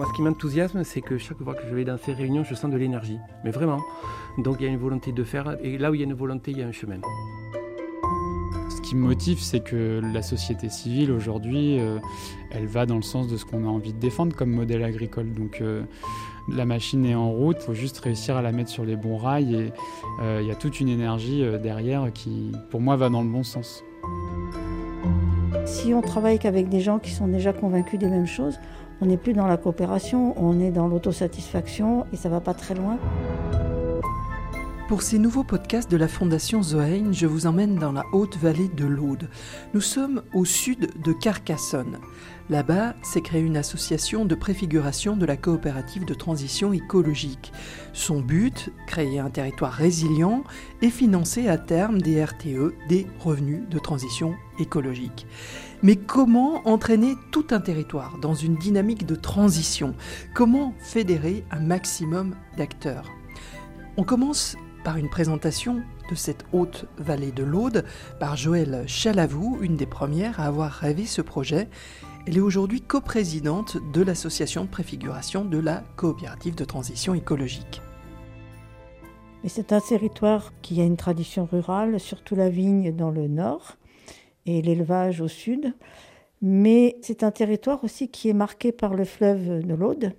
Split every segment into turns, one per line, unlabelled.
Moi, ce qui m'enthousiasme, c'est que chaque fois que je vais dans ces réunions, je sens de l'énergie. Mais vraiment. Donc, il y a une volonté de faire. Et là où il y a une volonté, il y a un chemin.
Ce qui me motive, c'est que la société civile aujourd'hui, euh, elle va dans le sens de ce qu'on a envie de défendre comme modèle agricole. Donc euh, la machine est en route, il faut juste réussir à la mettre sur les bons rails et euh, il y a toute une énergie derrière qui, pour moi, va dans le bon sens.
Si on travaille qu'avec des gens qui sont déjà convaincus des mêmes choses, on n'est plus dans la coopération, on est dans l'autosatisfaction et ça va pas très loin.
Pour ces nouveaux podcasts de la Fondation Zoein, je vous emmène dans la haute vallée de l'Aude. Nous sommes au sud de Carcassonne. Là-bas s'est créée une association de préfiguration de la coopérative de transition écologique. Son but, créer un territoire résilient et financer à terme des RTE, des revenus de transition écologique. Mais comment entraîner tout un territoire dans une dynamique de transition? Comment fédérer un maximum d'acteurs? On commence par une présentation de cette haute vallée de l'Aude par Joëlle Chalavou, une des premières à avoir rêvé ce projet. Elle est aujourd'hui coprésidente de l'association de préfiguration de la coopérative de transition écologique.
c'est un territoire qui a une tradition rurale, surtout la vigne dans le nord et l'élevage au sud. Mais c'est un territoire aussi qui est marqué par le fleuve de l'Aude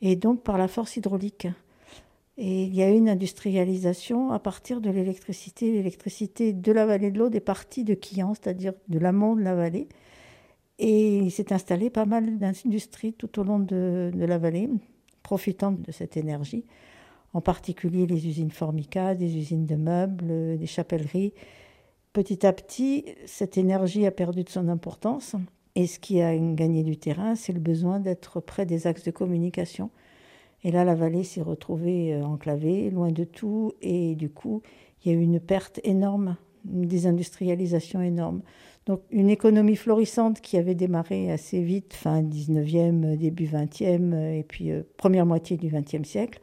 et donc par la force hydraulique. Et il y a une industrialisation à partir de l'électricité. L'électricité de la vallée de l'Aude est partie de Quillan, c'est-à-dire de l'amont de la vallée. Et il s'est installé pas mal d'industries tout au long de, la vallée, profitant de cette énergie, en particulier les usines Formica, des usines de meubles, des chapelleries. Petit à petit, cette énergie a perdu de son importance. Et ce qui a gagné du terrain, c'est le besoin d'être près des axes de communication et là, la vallée s'est retrouvée euh, enclavée, loin de tout, et du coup, il y a eu une perte énorme, une désindustrialisation énorme. Donc une économie florissante qui avait démarré assez vite, fin 19e, début 20e, et puis euh, première moitié du 20e siècle,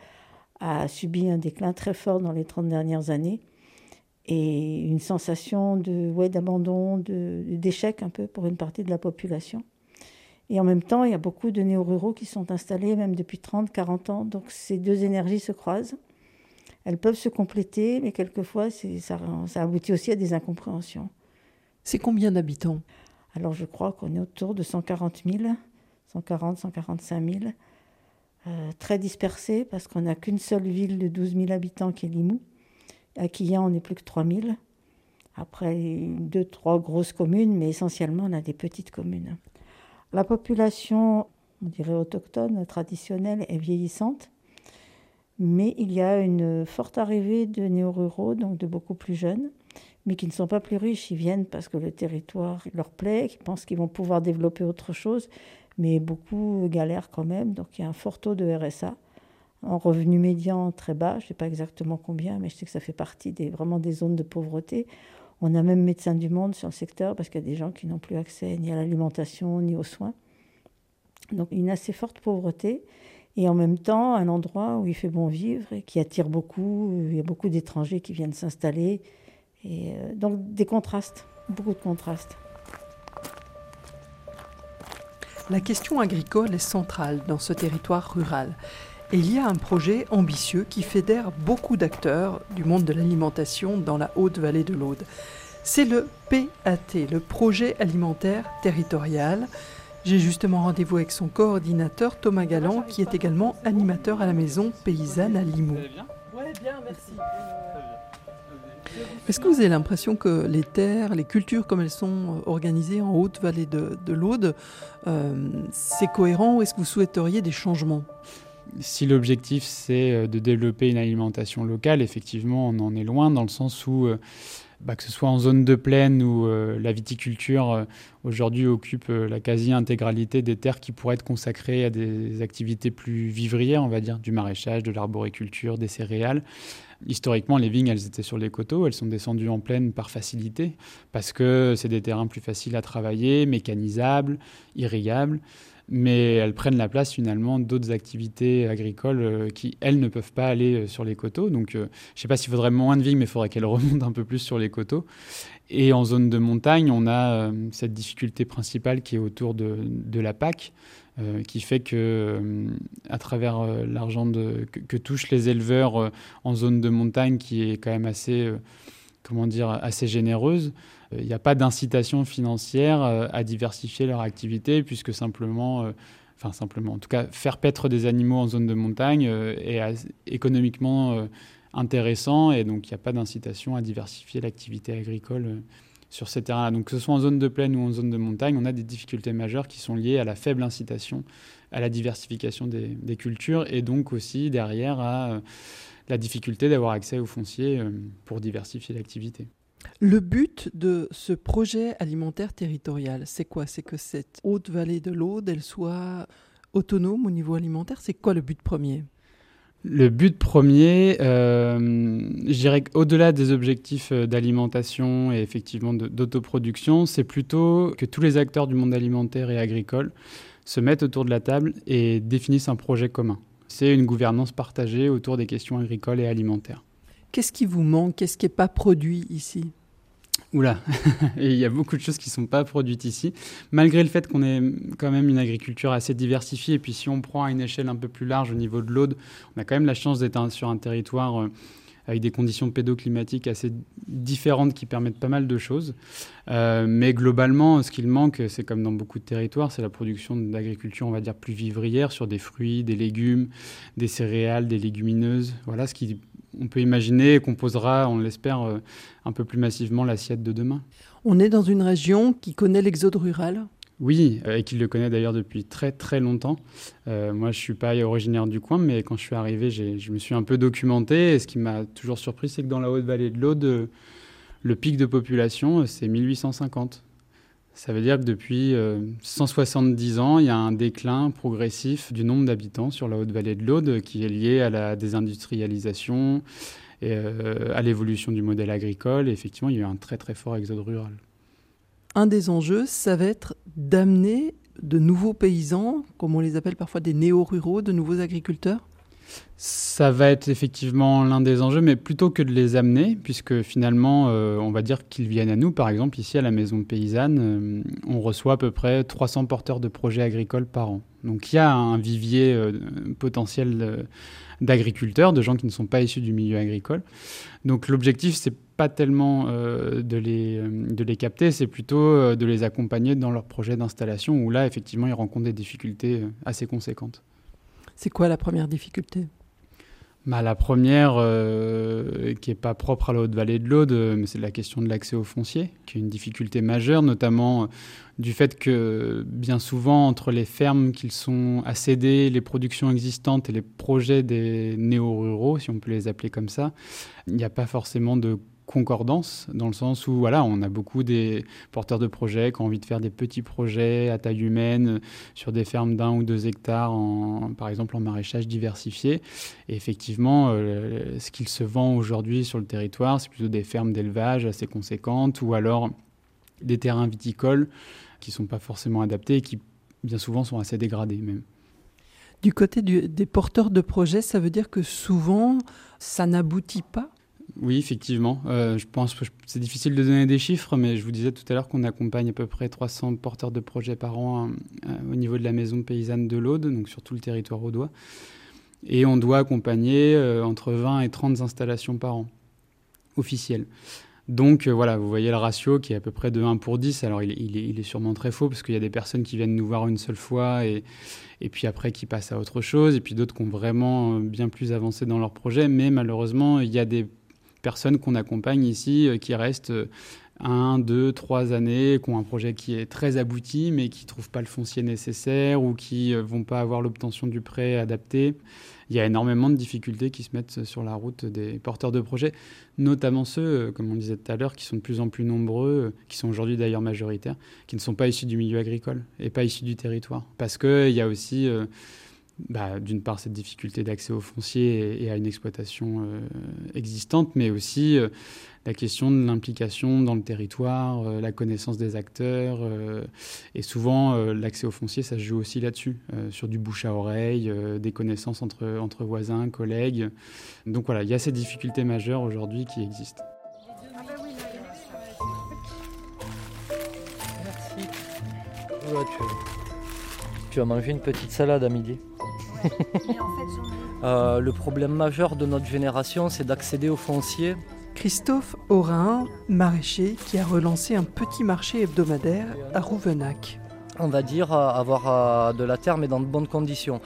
a subi un déclin très fort dans les 30 dernières années et une sensation de ouais, d'abandon, d'échec un peu pour une partie de la population. Et en même temps, il y a beaucoup de néo-ruraux qui sont installés, même depuis 30, 40 ans. Donc ces deux énergies se croisent. Elles peuvent se compléter, mais quelquefois, ça, ça aboutit aussi à des incompréhensions.
C'est combien d'habitants?
Alors je crois qu'on est autour de 140 000, 140, 145 000. très dispersés parce qu'on n'a qu'une seule ville de 12 000 habitants qui est Limoux. À Quillan, on n'est plus que 3 000. Après, deux, trois grosses communes, mais essentiellement, on a des petites communes. La population, on dirait autochtone, traditionnelle, est vieillissante, mais il y a une forte arrivée de néo-ruraux, donc de beaucoup plus jeunes, mais qui ne sont pas plus riches. Ils viennent parce que le territoire leur plaît, qu'ils pensent qu'ils vont pouvoir développer autre chose, mais beaucoup galèrent quand même, donc il y a un fort taux de RSA. En revenu médian très bas, je ne sais pas exactement combien, mais je sais que ça fait partie vraiment des zones de pauvreté. On a même Médecins du Monde sur le secteur parce qu'il y a des gens qui n'ont plus accès ni à l'alimentation ni aux soins. Donc une assez forte pauvreté et en même temps un endroit où il fait bon vivre et qui attire beaucoup. Il y a beaucoup d'étrangers qui viennent s'installer. Euh, donc des contrastes, beaucoup de contrastes.
La question agricole est centrale dans ce territoire rural. Et il y a un projet ambitieux qui fédère beaucoup d'acteurs du monde de l'alimentation dans la haute vallée de l'Aude. C'est le PAT, le projet alimentaire territorial. J'ai justement rendez-vous avec son coordinateur Thomas Galland, qui est également animateur à la maison paysanne à Limoux. Est-ce que vous avez l'impression que les terres, les cultures comme elles sont organisées en haute vallée de, l'Aude, euh, c'est cohérent ou est-ce que vous souhaiteriez des changements?
Si l'objectif c'est euh, de développer une alimentation locale, effectivement, on en est loin dans le sens où, euh, bah, que ce soit en zone de plaine ou euh, la viticulture aujourd'hui occupe la quasi-intégralité des terres qui pourraient être consacrées à des activités plus vivrières, on va dire, du maraîchage, de l'arboriculture, des céréales. Historiquement, les vignes, elles étaient sur les coteaux, elles sont descendues en plaine par facilité, parce que c'est des terrains plus faciles à travailler, mécanisables, irrigables. Mais elles prennent la place finalement d'autres activités agricoles qui, elles, ne peuvent pas aller sur les coteaux. Donc, je ne sais pas s'il faudrait moins de vignes, mais il faudrait qu'elles remontent un peu plus sur les coteaux. Et en zone de montagne, on a cette difficulté principale qui est autour de, la PAC, euh, qui fait que, euh, à travers euh, l'argent que, touchent les éleveurs en zone de montagne, qui est quand même assez, comment dire, assez généreuse, il n'y a pas d'incitation financière à diversifier leur activité, puisque simplement enfin simplement, en tout cas, faire paître des animaux en zone de montagne est économiquement intéressant et donc il n'y a pas d'incitation à diversifier l'activité agricole sur ces terrains-là. Donc que ce soit en zone de plaine ou en zone de montagne, on a des difficultés majeures qui sont liées à la faible incitation à la diversification des, cultures et donc aussi derrière à euh, la difficulté d'avoir accès au foncier euh, pour diversifier l'activité.
Le but de ce projet alimentaire territorial, c'est quoi? C'est que cette haute vallée de l'Aude, elle soit autonome au niveau alimentaire? C'est quoi le but premier?
Le but premier, euh, je dirais qu'au-delà des objectifs euh, d'alimentation et effectivement d'autoproduction, c'est plutôt que tous les acteurs du monde alimentaire et agricole se mettent autour de la table et définissent un projet commun. C'est une gouvernance partagée autour des questions agricoles et alimentaires.
Qu'est-ce qui vous manque? Qu'est-ce qui n'est pas produit ici?
Oula, il y a beaucoup de choses qui ne sont pas produites ici, malgré le fait qu'on ait quand même une agriculture assez diversifiée. Et puis si on prend à une échelle un peu plus large au niveau de l'Aude, on a quand même la chance d'être sur un territoire euh, avec des conditions pédoclimatiques assez différentes qui permettent pas mal de choses. Euh, mais globalement, ce qu'il manque, c'est comme dans beaucoup de territoires, c'est la production d'agriculture, on va dire, plus vivrière sur des fruits, des légumes, des céréales, des légumineuses. Voilà ce qui on peut imaginer qu'on posera, on l'espère, euh, un peu plus massivement l'assiette de demain.
On est dans une région qui connaît l'exode rural?
Oui, euh, et qui le connaît d'ailleurs depuis très très longtemps. Euh, moi, je ne suis pas originaire du coin, mais quand je suis arrivé, je me suis un peu documenté. Et ce qui m'a toujours surpris, c'est que dans la haute vallée de l'Aude, le pic de population, c'est 1850. Ça veut dire que depuis 170 euh, ans, il y a un déclin progressif du nombre d'habitants sur la haute vallée de l'Aude qui est lié à la désindustrialisation et euh, à l'évolution du modèle agricole. Et effectivement, il y a eu un très très fort exode rural.
Un des enjeux, ça va être d'amener de nouveaux paysans, comme on les appelle parfois des néo-ruraux, de nouveaux agriculteurs?
Ça va être effectivement l'un des enjeux, mais plutôt que de les amener, puisque finalement, euh, on va dire qu'ils viennent à nous. Par exemple, ici à la Maison Paysanne, euh, on reçoit à peu près 300 porteurs de projets agricoles par an. Donc il y a un vivier euh, potentiel d'agriculteurs, de gens qui ne sont pas issus du milieu agricole. Donc l'objectif, c'est pas tellement de, les, de les capter, c'est plutôt de les accompagner dans leur projet d'installation, où là, effectivement, ils rencontrent des difficultés assez conséquentes.
C'est quoi la première difficulté?
Bah, La première, euh, qui n'est pas propre à la Haute-Vallée de l'Aude, euh, mais c'est la question de l'accès aux fonciers, qui est une difficulté majeure, notamment euh, du fait que bien souvent, entre les fermes qu'ils sont à céder, les productions existantes et les projets des néo-ruraux, si on peut les appeler comme ça, il n'y a pas forcément de concordance, dans le sens où voilà, on a beaucoup des porteurs de projets qui ont envie de faire des petits projets à taille humaine sur des fermes d'un ou deux hectares, par exemple en maraîchage diversifié. Et effectivement, euh, ce qu'il se vend aujourd'hui sur le territoire, c'est plutôt des fermes d'élevage assez conséquentes ou alors des terrains viticoles qui sont pas forcément adaptés et qui bien souvent sont assez dégradés même.
Du côté des porteurs de projets, ça veut dire que souvent, ça n'aboutit pas
oui, effectivement. Euh, je pense que c'est difficile de donner des chiffres, mais je vous disais tout à l'heure qu'on accompagne à peu près 300 porteurs de projets par an euh, au niveau de la maison paysanne de l'Aude, donc sur tout le territoire audois. Et on doit accompagner euh, entre 20 et 30 installations par an, officielles. Donc voilà, vous voyez le ratio qui est à peu près de 1 pour 10. Alors il, est, sûrement très faux parce qu'il y a des personnes qui viennent nous voir une seule fois et, et puis après qui passent à autre chose, et puis d'autres qui ont vraiment bien plus avancé dans leur projet. Mais malheureusement, il y a des personnes qu'on accompagne ici euh, qui restent euh, un, deux, trois années, qui ont un projet qui est très abouti, mais qui ne trouvent pas le foncier nécessaire ou qui ne euh, vont pas avoir l'obtention du prêt adapté. Il y a énormément de difficultés qui se mettent sur la route des porteurs de projets, notamment ceux, comme on disait tout à l'heure, qui sont de plus en plus nombreux, qui sont aujourd'hui d'ailleurs majoritaires, qui ne sont pas issus du milieu agricole et pas issus du territoire. Parce qu'il y a aussi bah, d'une part cette difficulté d'accès au foncier et, à une exploitation euh, existante, mais aussi euh, la question de l'implication dans le territoire, la connaissance des acteurs, et souvent l'accès au foncier, ça se joue aussi là-dessus, sur du bouche à oreille, des connaissances entre, voisins, collègues. Donc voilà, il y a ces difficultés majeures aujourd'hui qui existent.
tu, vas manger une petite salade à midi. Euh, le problème majeur de notre génération, c'est d'accéder au foncier.
Christophe Aurin, maraîcher, qui a relancé un petit marché hebdomadaire à Rouvenac.
On va dire euh, avoir euh, de la terre, mais dans de bonnes conditions.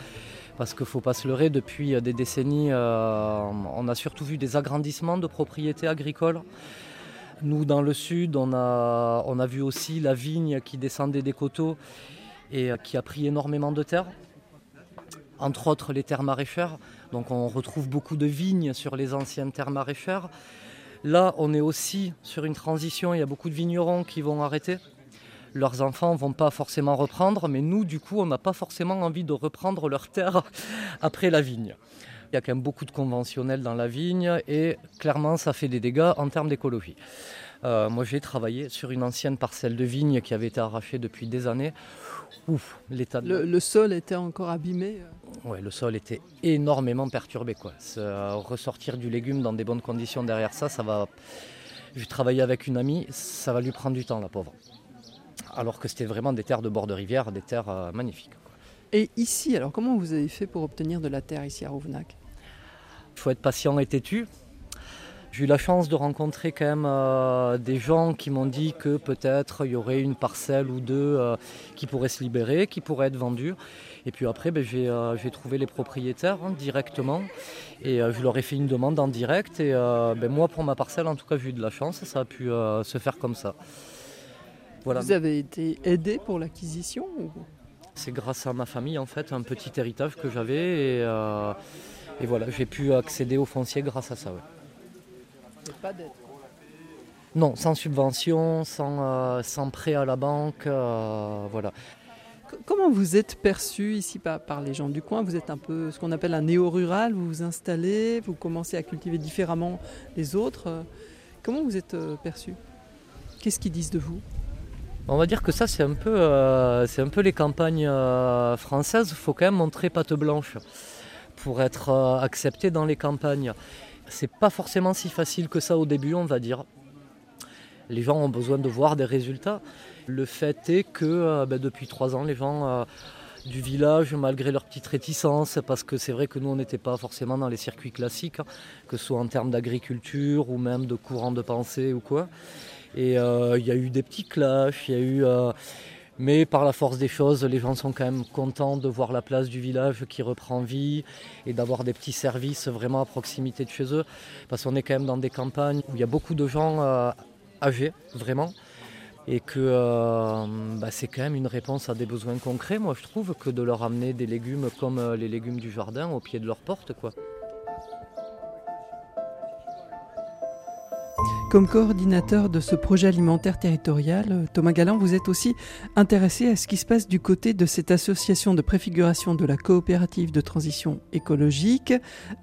Parce qu'il ne faut pas se leurrer, depuis des décennies, on a surtout vu des agrandissements de propriétés agricoles. Nous, dans le sud, on a, on a vu aussi la vigne qui descendait des coteaux et qui a pris énormément de terre. Entre autres, les terres maraîchères. Donc, on retrouve beaucoup de vignes sur les anciennes terres maraîchères. Là, on est aussi sur une transition. Il y a beaucoup de vignerons qui vont arrêter. Leurs enfants ne vont pas forcément reprendre, mais nous, du coup, on n'a pas forcément envie de reprendre leurs terres après la vigne. Il y a quand même beaucoup de conventionnels dans la vigne et clairement ça fait des dégâts en termes d'écologie. Euh, moi j'ai travaillé sur une ancienne parcelle de vigne qui avait été arrachée depuis des années.
Ouf, l'état le, sol était encore abîmé
euh Oui, le sol était énormément perturbé. Quoi. ressortir du légume dans des bonnes conditions derrière ça, ça va. J'ai travaillé avec une amie, ça va lui prendre du temps, la pauvre. Alors que c'était vraiment des terres de bord de rivière, des terres euh, magnifiques.
Et ici, alors comment vous avez fait pour obtenir de la terre ici à Rouvenac?
Il faut être patient et têtu. J'ai eu la chance de rencontrer quand même euh, des gens qui m'ont dit que peut-être il y aurait une parcelle ou deux euh, qui pourraient se libérer, qui pourraient être vendues. Et puis après, ben, euh, j'ai trouvé les propriétaires hein, directement et je leur ai fait une demande en direct. Et ben, moi, pour ma parcelle, en tout cas, j'ai eu de la chance, ça a pu se faire comme ça.
Vous avez été aidé pour l'acquisition
C'est grâce à ma famille, en fait, un petit héritage que j'avais. Et, et voilà, j'ai pu accéder au foncier grâce à ça.
Pas d'aide
Non, sans subvention, sans, euh, sans prêt à la banque, euh, voilà.
Comment vous êtes perçu ici par, par, les gens du coin? Vous êtes un peu ce qu'on appelle un néo-rural, vous vous installez, vous commencez à cultiver différemment les autres. Comment vous êtes euh, perçu? Qu'est-ce qu'ils disent de vous?
On va dire que ça, c'est un, peu, c'est un peu les campagnes françaises. Il faut quand même montrer patte blanche pour être euh, accepté dans les campagnes. C'est pas forcément si facile que ça au début, on va dire. Les gens ont besoin de voir des résultats. Le fait est que euh, ben, depuis trois ans, les gens euh, du village, malgré leur petite réticence, parce que c'est vrai que nous, on n'était pas forcément dans les circuits classiques, hein, que ce soit en termes d'agriculture ou même de courant de pensée ou quoi. Et il y a eu des petits clashs, il y a eu mais par la force des choses, les gens sont quand même contents de voir la place du village qui reprend vie et d'avoir des petits services vraiment à proximité de chez eux. Parce qu'on est quand même dans des campagnes où il y a beaucoup de gens euh, âgés, vraiment. Et que euh, bah, c'est quand même une réponse à des besoins concrets, moi je trouve, que de leur amener des légumes comme euh, les légumes du jardin au pied de leur porte. quoi.
Comme coordinateur de ce projet alimentaire territorial, Thomas Galland, vous êtes aussi intéressé à ce qui se passe du côté de cette association de préfiguration de la coopérative de transition écologique,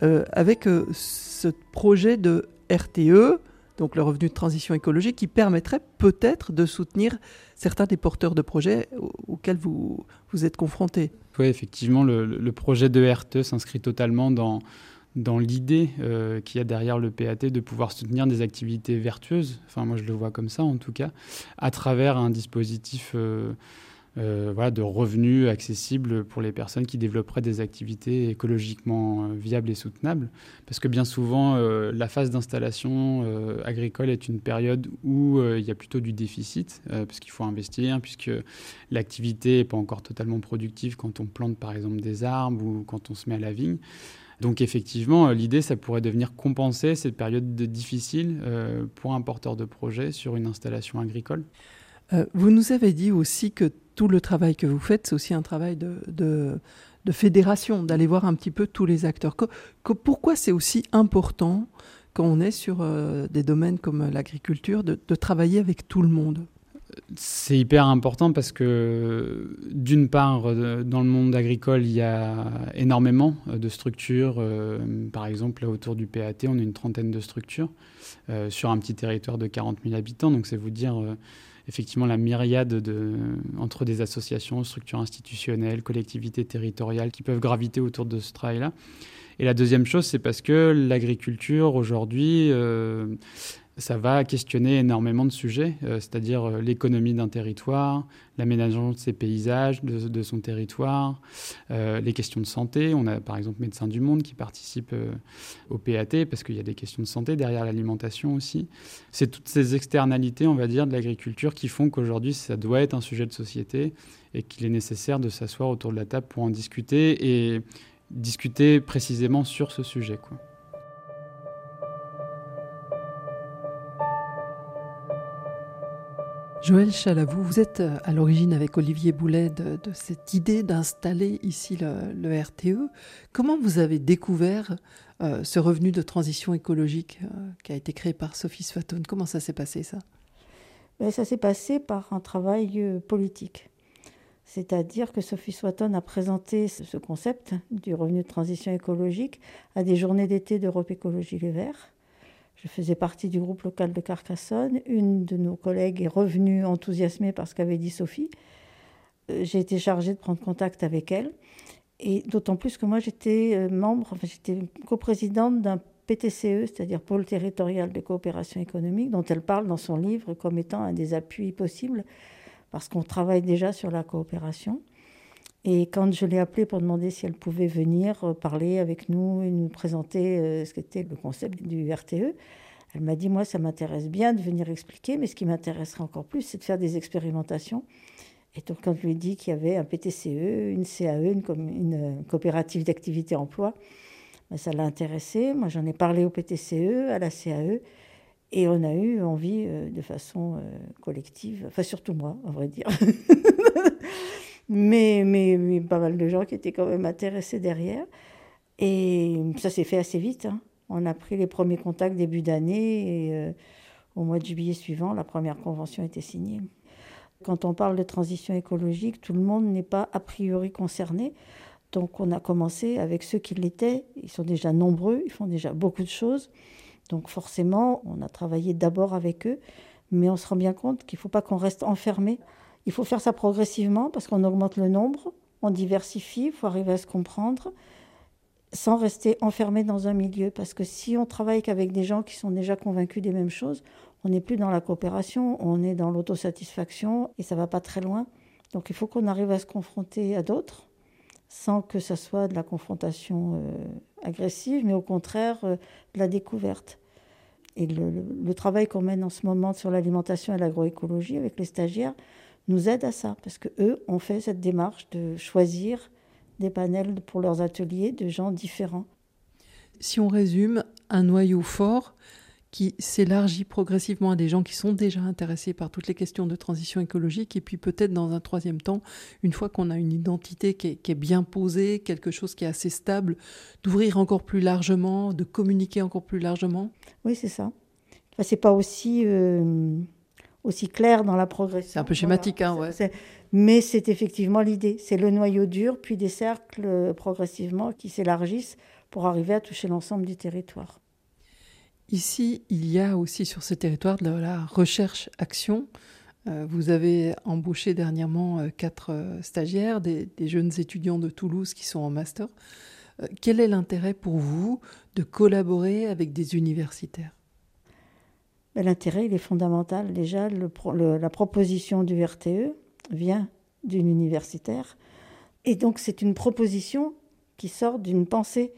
euh, avec euh, ce projet de RTE, donc le revenu de transition écologique, qui permettrait peut-être de soutenir certains des porteurs de projets auxquels vous, vous êtes confrontés.
Oui, effectivement, le, le projet de RTE s'inscrit totalement dans dans l'idée euh, qu'il y a derrière le PAT de pouvoir soutenir des activités vertueuses, enfin moi je le vois comme ça en tout cas, à travers un dispositif euh, euh, de revenus accessibles pour les personnes qui développeraient des activités écologiquement viables et soutenables. Parce que bien souvent, la phase d'installation agricole est une période où il y a plutôt du déficit, parce qu'il faut investir, puisque l'activité n'est pas encore totalement productive quand on plante par exemple des arbres ou quand on se met à la vigne. Donc effectivement, euh, l'idée, ça pourrait devenir compenser cette période de difficile euh, pour un porteur de projet sur une installation agricole.
Euh, vous nous avez dit aussi que tout le travail que vous faites, c'est aussi un travail de, de, fédération, d'aller voir un petit peu tous les acteurs. pourquoi c'est aussi important quand on est sur des domaines comme l'agriculture de, travailler avec tout le monde?
C'est hyper important parce que, d'une part, euh, dans le monde agricole, il y a énormément euh, de structures. Euh, par exemple, là, autour du PAT, on a une trentaine de structures sur un petit territoire de 40 000 habitants. Donc, c'est vous dire effectivement la myriade de, entre des associations, structures institutionnelles, collectivités territoriales qui peuvent graviter autour de ce travail-là. Et la deuxième chose, c'est parce que l'agriculture, aujourd'hui, ça va questionner énormément de sujets, euh, c'est-à-dire euh, l'économie d'un territoire, l'aménagement de ses paysages, de, son territoire, euh, les questions de santé. On a par exemple Médecins du Monde qui participe au PAT parce qu'il y a des questions de santé derrière l'alimentation aussi. C'est toutes ces externalités, on va dire, de l'agriculture qui font qu'aujourd'hui ça doit être un sujet de société et qu'il est nécessaire de s'asseoir autour de la table pour en discuter et discuter précisément sur ce sujet.
Joël Chalavou, vous êtes euh, à l'origine avec Olivier Boulet de, cette idée d'installer ici le, RTE. Comment vous avez découvert euh, ce revenu de transition écologique euh, qui a été créé par Sophie Sfatone Comment ça s'est passé ça?
Ben, Ça s'est passé par un travail politique. C'est-à-dire que Sophie Swatton a présenté ce concept du revenu de transition écologique à des journées d'été d'Europe Écologie Les Verts. Je faisais partie du groupe local de Carcassonne. Une de nos collègues est revenue enthousiasmée par ce qu'avait dit Sophie. Euh, j'ai été chargée de prendre contact avec elle. Et d'autant plus que moi, j'étais euh, membre, enfin, j'étais coprésidente d'un PTCE, c'est-à-dire Pôle territorial de coopération économique, dont elle parle dans son livre comme étant un des appuis possibles, parce qu'on travaille déjà sur la coopération. Et quand je l'ai appelée pour demander si elle pouvait venir euh, parler avec nous et nous présenter euh, ce qu'était le concept du RTE, elle m'a dit, moi, ça m'intéresse bien de venir expliquer, mais ce qui m'intéresserait encore plus, c'est de faire des expérimentations. Et donc, quand je lui ai dit qu'il y avait un PTCE, une CAE, une, euh, coopérative d'activité emploi, ben, ça l'a intéressé. Moi, j'en ai parlé au PTCE, à la CAE, et on a eu envie de façon collective, enfin surtout moi, à vrai dire, mais, pas mal de gens qui étaient quand même intéressés derrière. Et ça s'est fait assez vite. Hein. On a pris les premiers contacts début d'année et euh, au mois de juillet suivant, la première convention était signée. Quand on parle de transition écologique, tout le monde n'est pas a priori concerné. Donc on a commencé avec ceux qui l'étaient. Ils sont déjà nombreux, ils font déjà beaucoup de choses. Donc forcément, on a travaillé d'abord avec eux, mais on se rend bien compte qu'il ne faut pas qu'on reste enfermé il faut faire ça progressivement parce qu'on augmente le nombre, on diversifie, il faut arriver à se comprendre sans rester enfermé dans un milieu. Parce que si on travaille qu'avec des gens qui sont déjà convaincus des mêmes choses, on n'est plus dans la coopération, on est dans l'autosatisfaction et ça va pas très loin. Donc il faut qu'on arrive à se confronter à d'autres sans que ça soit de la confrontation euh, agressive, mais au contraire euh, de la découverte. Et le travail qu'on mène en ce moment sur l'alimentation et l'agroécologie avec les stagiaires, nous aident à ça, parce que eux ont fait cette démarche de choisir des panels pour leurs ateliers de gens différents.
Si on résume, un noyau fort qui s'élargit progressivement à des gens qui sont déjà intéressés par toutes les questions de transition écologique, et puis peut-être dans un troisième temps, une fois qu'on a une identité qui est, bien posée, quelque chose qui est assez stable, d'ouvrir encore plus largement, de communiquer encore plus largement.
Oui, c'est ça. Enfin, c'est pas aussi euh, aussi clair dans la progression.
C'est un peu schématique, hein, ouais.
Mais c'est effectivement l'idée. C'est le noyau dur, puis des cercles euh, progressivement qui s'élargissent pour arriver à toucher l'ensemble du territoire.
Ici, il y a aussi sur ce territoire de la recherche-action. Euh, vous avez embauché dernièrement euh, quatre stagiaires, des, jeunes étudiants de Toulouse qui sont en master. Quel est l'intérêt pour vous de collaborer avec des universitaires?
L'intérêt, il est fondamental. Déjà, la proposition du RTE vient d'une universitaire. Et donc, c'est une proposition qui sort d'une pensée.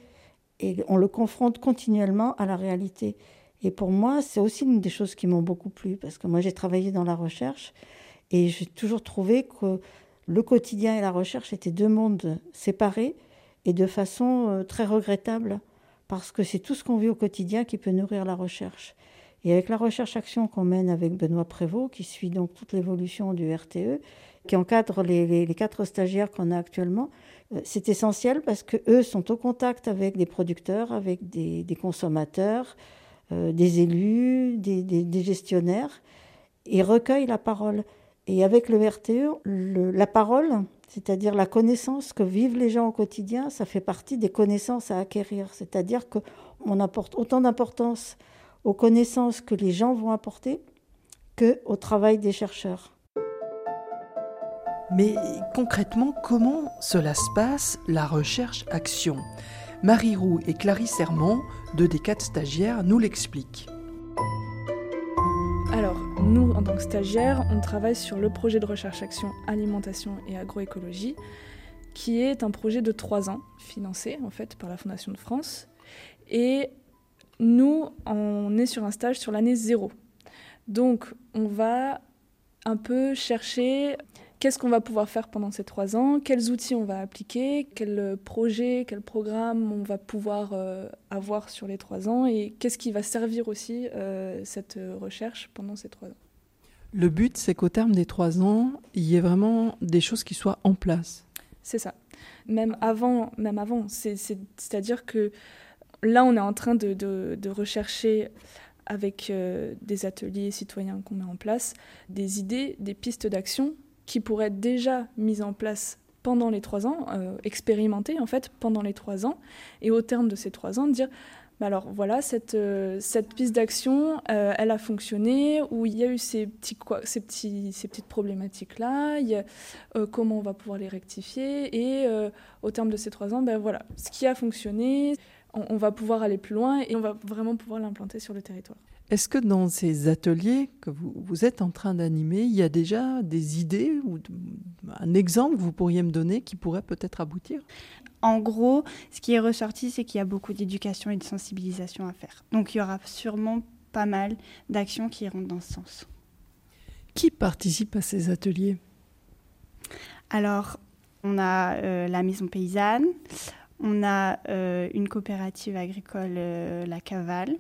Et on le confronte continuellement à la réalité. Et pour moi, c'est aussi une des choses qui m'ont beaucoup plu, parce que moi, j'ai travaillé dans la recherche et j'ai toujours trouvé que le quotidien et la recherche étaient deux mondes séparés et de façon euh, très regrettable, parce que c'est tout ce qu'on vit au quotidien qui peut nourrir la recherche. Et avec la recherche-action qu'on mène avec Benoît Prévost, qui suit donc toute l'évolution du RTE, qui encadre les, quatre stagiaires qu'on a actuellement, euh, c'est essentiel parce que eux sont au contact avec des producteurs, avec des, consommateurs, euh, des élus, des, gestionnaires, et recueillent la parole. Et avec le RTE, la parole, c'est-à-dire la connaissance que vivent les gens au quotidien, ça fait partie des connaissances à acquérir. C'est-à-dire qu'on apporte autant d'importance aux connaissances que les gens vont apporter qu'au travail des chercheurs.
Mais concrètement, comment cela se passe, la recherche-action Marie Roux et Clarisse Hermand, deux des quatre stagiaires, nous l'expliquent.
Alors, nous, en tant que stagiaires, on travaille sur le projet de recherche-action alimentation et agroécologie, qui est un projet de trois ans, financé en fait par la Fondation de France. Et nous, on est sur un stage sur l'année zéro. Donc, on va un peu chercher qu'est-ce qu'on va pouvoir faire pendant ces trois ans, quels outils on va appliquer, quels projets, quels programmes on va pouvoir euh, avoir sur les trois ans et qu'est-ce qui va servir aussi euh, cette recherche pendant ces trois ans.
Le but, c'est qu'au terme des trois ans, il y ait vraiment des choses qui soient en place.
C'est ça. Même avant, même avant. C'est-à-dire que là, on est en train de, rechercher avec euh, des ateliers citoyens qu'on met en place, des idées, des pistes d'action qui pourraient être déjà mises en place pendant les trois ans, euh, expérimentées en fait pendant les trois ans, et au terme de ces trois ans, dire bah alors voilà, cette, euh, cette piste d'action, euh, elle a fonctionné, où il y a eu ces, petits, ces, petits, ces petites problématiques-là, comment on va pouvoir les rectifier, et au terme de ces trois ans, ben voilà, ce qui a fonctionné, on va pouvoir aller plus loin et on va vraiment pouvoir l'implanter sur le territoire.
Est-ce que dans ces ateliers que vous, êtes en train d'animer, il y a déjà des idées ou un exemple que vous pourriez me donner qui pourrait peut-être aboutir?
En gros, ce qui est ressorti, c'est qu'il y a beaucoup d'éducation et de sensibilisation à faire. Donc il y aura sûrement pas mal d'actions qui iront dans ce sens.
Qui participe à ces ateliers?
Alors, on a euh, la maison paysanne, on a euh, une coopérative agricole, euh, la Cavale,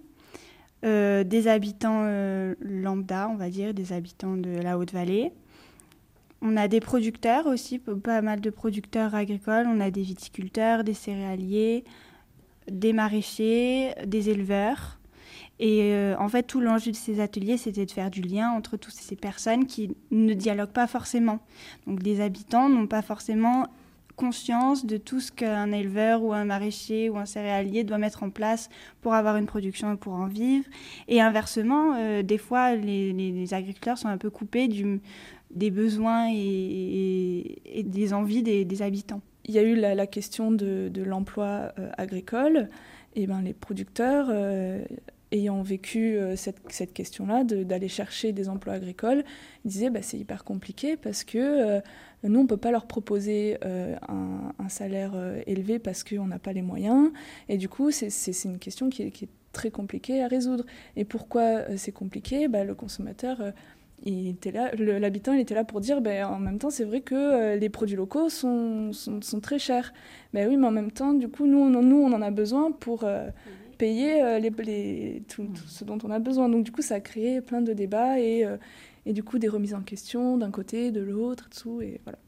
euh, des habitants lambda, on va dire, des habitants de la Haute-Vallée. On a des producteurs aussi, pas mal de producteurs agricoles. On a des viticulteurs, des céréaliers, des maraîchers, des éleveurs. Et en fait, tout l'enjeu de ces ateliers, c'était de faire du lien entre toutes ces personnes qui ne dialoguent pas forcément. Donc, les habitants n'ont pas forcément conscience de tout ce qu'un éleveur ou un maraîcher ou un céréalier doit mettre en place pour avoir une production et pour en vivre. Et inversement, euh, des fois, les, agriculteurs sont un peu coupés des besoins et, des envies des, habitants.
Il y a eu la, question de, l'emploi euh, agricole. Et ben, les producteurs, euh, ayant vécu cette, cette question-là, d'aller chercher des emplois agricoles, disaient bah, c'est hyper compliqué parce que nous, on ne peut pas leur proposer euh, un, salaire euh, élevé parce qu'on n'a pas les moyens. Et du coup, c'est une question qui est, très compliquée à résoudre. Et pourquoi euh, c'est compliqué? Bah, Le consommateur, il l'habitant, il était là pour dire, bah, en même temps, c'est vrai que les produits locaux sont, sont, très chers. Ben oui, mais en même temps, du coup, nous, on, nous, on en a besoin pour payer les, tout, ce dont on a besoin. Donc, du coup, ça a créé plein de débats et et du coup des remises en question d'un côté, de l'autre, dessous, et voilà.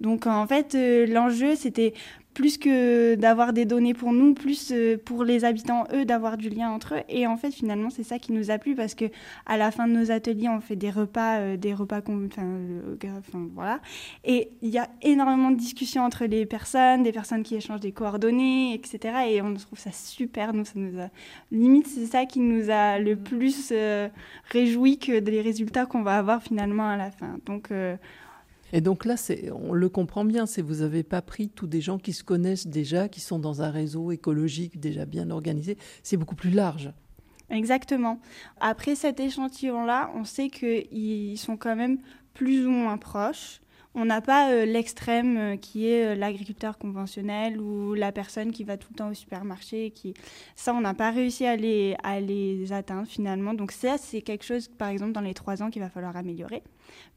Donc en fait, euh, l'enjeu, c'était plus que d'avoir des données pour nous, plus euh, pour les habitants, eux, d'avoir du lien entre eux. Et en fait, finalement, c'est ça qui nous a plu parce que à la fin de nos ateliers, on fait des repas, euh, des repas, enfin, voilà. Et il y a énormément de discussions entre les personnes, des personnes qui échangent des coordonnées, etc. Et on trouve ça super. Nous, ça nous a limite, c'est ça qui nous a le plus euh, réjoui que des résultats qu'on va avoir finalement à la fin. Donc
et donc là, on le comprend bien, c'est vous n'avez pas pris tous des gens qui se connaissent déjà, qui sont dans un réseau écologique déjà bien organisé, c'est beaucoup plus large.
Exactement. Après cet échantillon-là, on sait qu'ils sont quand même plus ou moins proches. On n'a pas euh, l'extrême euh, qui est euh, l'agriculteur conventionnel ou la personne qui va tout le temps au supermarché. Qui... Ça, on n'a pas réussi à les, à les atteindre finalement. Donc ça, c'est quelque chose, par exemple, dans les trois ans qu'il va falloir améliorer,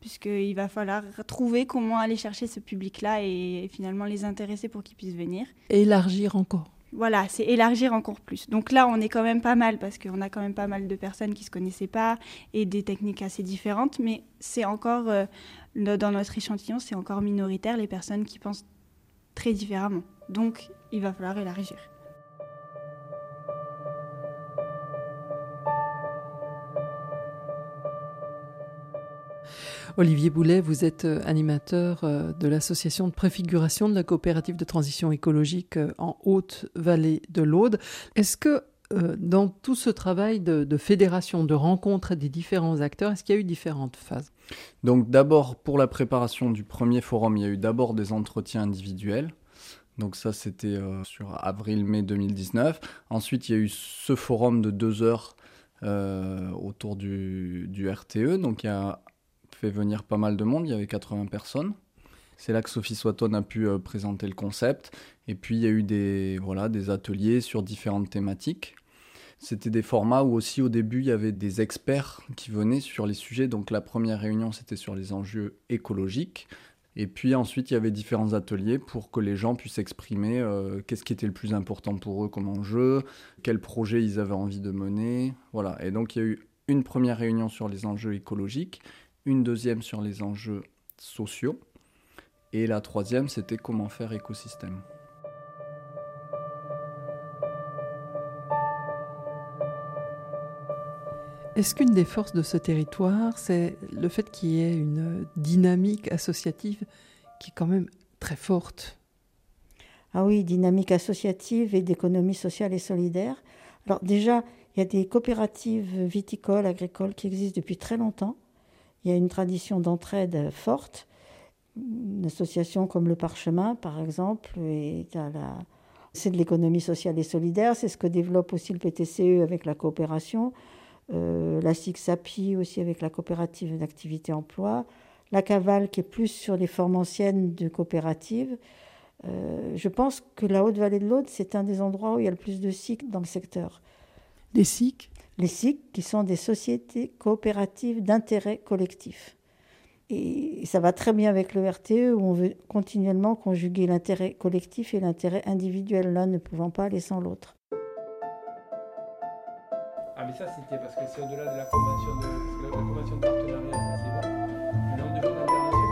puisqu'il va falloir trouver comment aller chercher ce public-là et finalement les intéresser pour qu'ils puissent venir.
Et élargir encore
voilà, c'est élargir encore plus. Donc là, on est quand même pas mal parce qu'on a quand même pas mal de personnes qui se connaissaient pas et des techniques assez différentes, mais c'est encore dans notre échantillon, c'est encore minoritaire les personnes qui pensent très différemment. Donc, il va falloir élargir.
Olivier Boulet, vous êtes euh, animateur euh, de l'association de préfiguration de la coopérative de transition écologique euh, en Haute-Vallée de l'Aude. Est-ce que dans tout ce travail de, fédération, de rencontre des différents acteurs, est-ce qu'il y a eu différentes phases?
Donc d'abord, pour la préparation du premier forum, il y a eu d'abord des entretiens individuels. Donc ça, c'était sur avril-mai 2019. Ensuite, il y a eu ce forum de deux heures autour du, du, RTE. Donc il y a fait venir pas mal de monde, il y avait 80 personnes. C'est là que Sophie Swatton a pu euh, présenter le concept. Et puis il y a eu des, voilà, des ateliers sur différentes thématiques. C'était des formats où aussi au début il y avait des experts qui venaient sur les sujets. Donc la première réunion c'était sur les enjeux écologiques. Et puis ensuite il y avait différents ateliers pour que les gens puissent exprimer euh, qu'est-ce qui était le plus important pour eux comme enjeu, quel projet ils avaient envie de mener. Voilà. Et donc il y a eu une première réunion sur les enjeux écologiques une deuxième sur les enjeux sociaux, et la troisième, c'était comment faire écosystème.
Est-ce qu'une des forces de ce territoire, c'est le fait qu'il y ait une dynamique associative qui est quand même très forte?
Ah oui, dynamique associative et d'économie sociale et solidaire. Alors déjà, il y a des coopératives viticoles, agricoles qui existent depuis très longtemps. Il y a une tradition d'entraide forte. Une association comme le Parchemin, par exemple, c'est de l'économie sociale et solidaire. C'est ce que développe aussi le PTCE avec la coopération. Euh, la SIGSAPI aussi avec la coopérative d'activité emploi. La Cavale qui est plus sur les formes anciennes de coopératives. Euh, je pense que la Haute-Vallée de l'Aude, c'est un des endroits où il y a le plus de SIC dans le secteur.
Des SIC?
Les SIC, qui sont des sociétés coopératives d'intérêt collectif. Et ça va très bien avec le RTE, où on veut continuellement conjuguer l'intérêt collectif et l'intérêt individuel, l'un ne pouvant pas aller sans l'autre.
Ah mais ça c'était parce que c'est au-delà de la convention de, partenariat, c'est bon.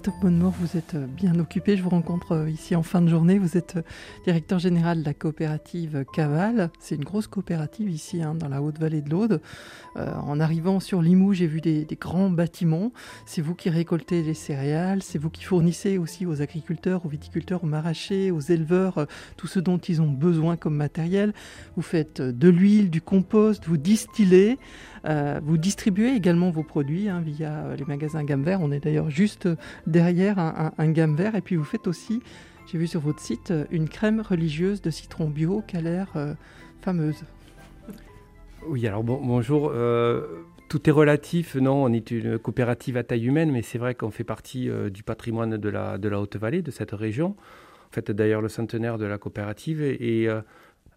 Christophe Bonnemort, vous êtes euh, bien occupé. Je vous rencontre euh, ici en fin de journée. Vous êtes euh, directeur général de la coopérative Caval. C'est une grosse coopérative ici, hein, dans la Haute-Vallée de l'Aude. en arrivant sur Limoux, j'ai vu des, grands bâtiments. C'est vous qui récoltez les céréales. C'est vous qui fournissez aussi aux agriculteurs, aux viticulteurs, aux maraîchers, aux éleveurs, tout ce dont ils ont besoin comme matériel. Vous faites de l'huile, du compost, vous distillez. Euh, vous distribuez également vos produits hein, via euh, les magasins gamme vert. On est d'ailleurs juste derrière un, gamme vert. Et puis vous faites aussi, j'ai vu sur votre site, une crème religieuse de citron bio qui a l'air euh, fameuse.
Oui, alors bonjour. tout est relatif. Non, on est une coopérative à taille humaine, mais c'est vrai qu'on fait partie du patrimoine de la, de la Haute-Vallée, de cette région. En fait, d'ailleurs, le centenaire de la coopérative. Et,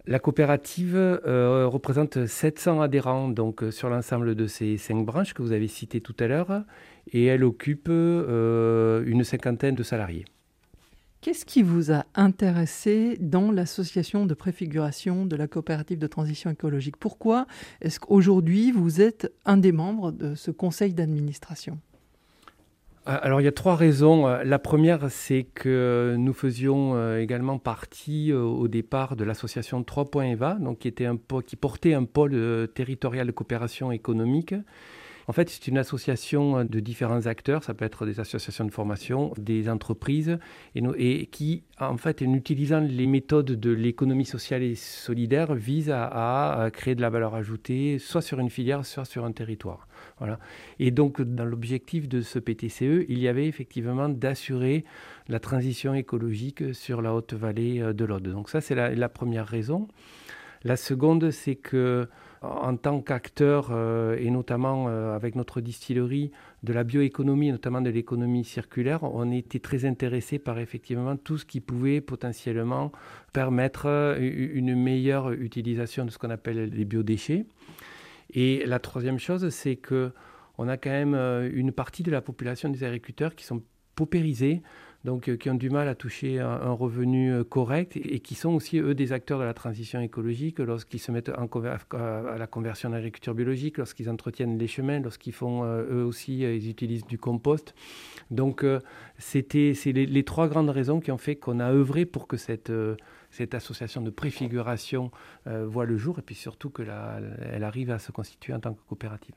la coopérative euh, représente 700 adhérents donc, euh, sur l'ensemble de ces cinq branches que vous avez citées tout à l'heure et elle occupe euh, une cinquantaine de salariés.
Qu'est-ce qui vous a intéressé dans l'association de préfiguration de la coopérative de transition écologique? Pourquoi est-ce qu'aujourd'hui vous êtes un des membres de ce conseil d'administration?
Alors il y a trois raisons. Euh, la première, c'est que nous faisions euh, également partie au départ de l'association 3.EVA, donc qui, était un, qui portait un pôle territorial de coopération économique en fait, c'est une association de différents acteurs, ça peut être des associations de formation, des entreprises, et, qui, en fait, en utilisant les méthodes de l'économie sociale et solidaire, vise à, créer de la valeur ajoutée, soit sur une filière, soit sur un territoire. Voilà. Et donc, dans l'objectif de ce PTCE, il y avait effectivement d'assurer la transition écologique sur la haute vallée euh, de l'Aude. Donc ça, c'est la première raison. La seconde, c'est que en tant qu'acteur, euh, et notamment euh, avec notre distillerie, de la bioéconomie, notamment de l'économie circulaire, on était très intéressé par effectivement tout ce qui pouvait potentiellement permettre euh, une meilleure utilisation de ce qu'on appelle les biodéchets. Et la troisième chose, c'est que on a quand même une partie de la population des agriculteurs qui sont paupérisés donc euh, qui ont du mal à toucher un, revenu euh, correct et, qui sont aussi, eux, des acteurs de la transition écologique lorsqu'ils se mettent en à la conversion de l'agriculture biologique, lorsqu'ils entretiennent les chemins, lorsqu'ils font, euh, eux aussi, ils utilisent du compost. Donc, c'était c'est les, trois grandes raisons qui ont fait qu'on a œuvré pour que cette cette association de préfiguration voit le jour et puis surtout qu'elle arrive à se constituer en tant que coopérative.